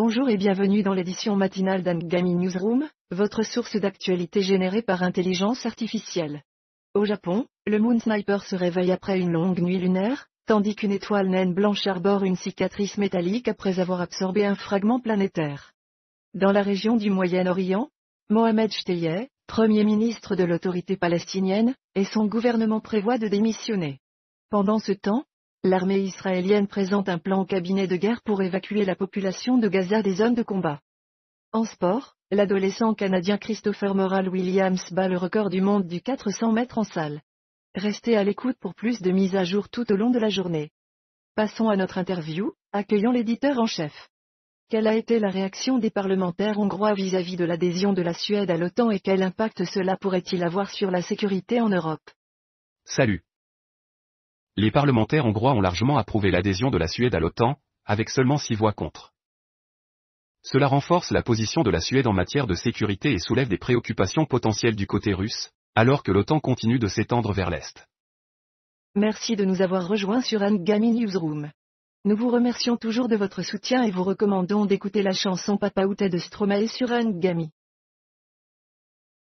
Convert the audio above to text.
Bonjour et bienvenue dans l'édition matinale d'Angami Newsroom, votre source d'actualité générée par intelligence artificielle. Au Japon, le Moon Sniper se réveille après une longue nuit lunaire, tandis qu'une étoile naine blanche arbore une cicatrice métallique après avoir absorbé un fragment planétaire. Dans la région du Moyen-Orient, Mohamed Shteyeh, premier ministre de l'autorité palestinienne, et son gouvernement prévoient de démissionner. Pendant ce temps, l'armée israélienne présente un plan au cabinet de guerre pour évacuer la population de Gaza des zones de combat. En sport, l'adolescent canadien Christopher Moral Williams bat le record du monde du 400 mètres en salle. Restez à l'écoute pour plus de mises à jour tout au long de la journée. Passons à notre interview, accueillons l'éditeur en chef. Quelle a été la réaction des parlementaires hongrois vis-à-vis de l'adhésion de la Suède à l'OTAN et quel impact cela pourrait-il avoir sur la sécurité en Europe? Salut les parlementaires hongrois ont largement approuvé l'adhésion de la Suède à l'OTAN, avec seulement six voix contre. Cela renforce la position de la Suède en matière de sécurité et soulève des préoccupations potentielles du côté russe, alors que l'OTAN continue de s'étendre vers l'Est. Merci de nous avoir rejoints sur Angami Newsroom. Nous vous remercions toujours de votre soutien et vous recommandons d'écouter la chanson Papa Outé de Stromae sur Angami.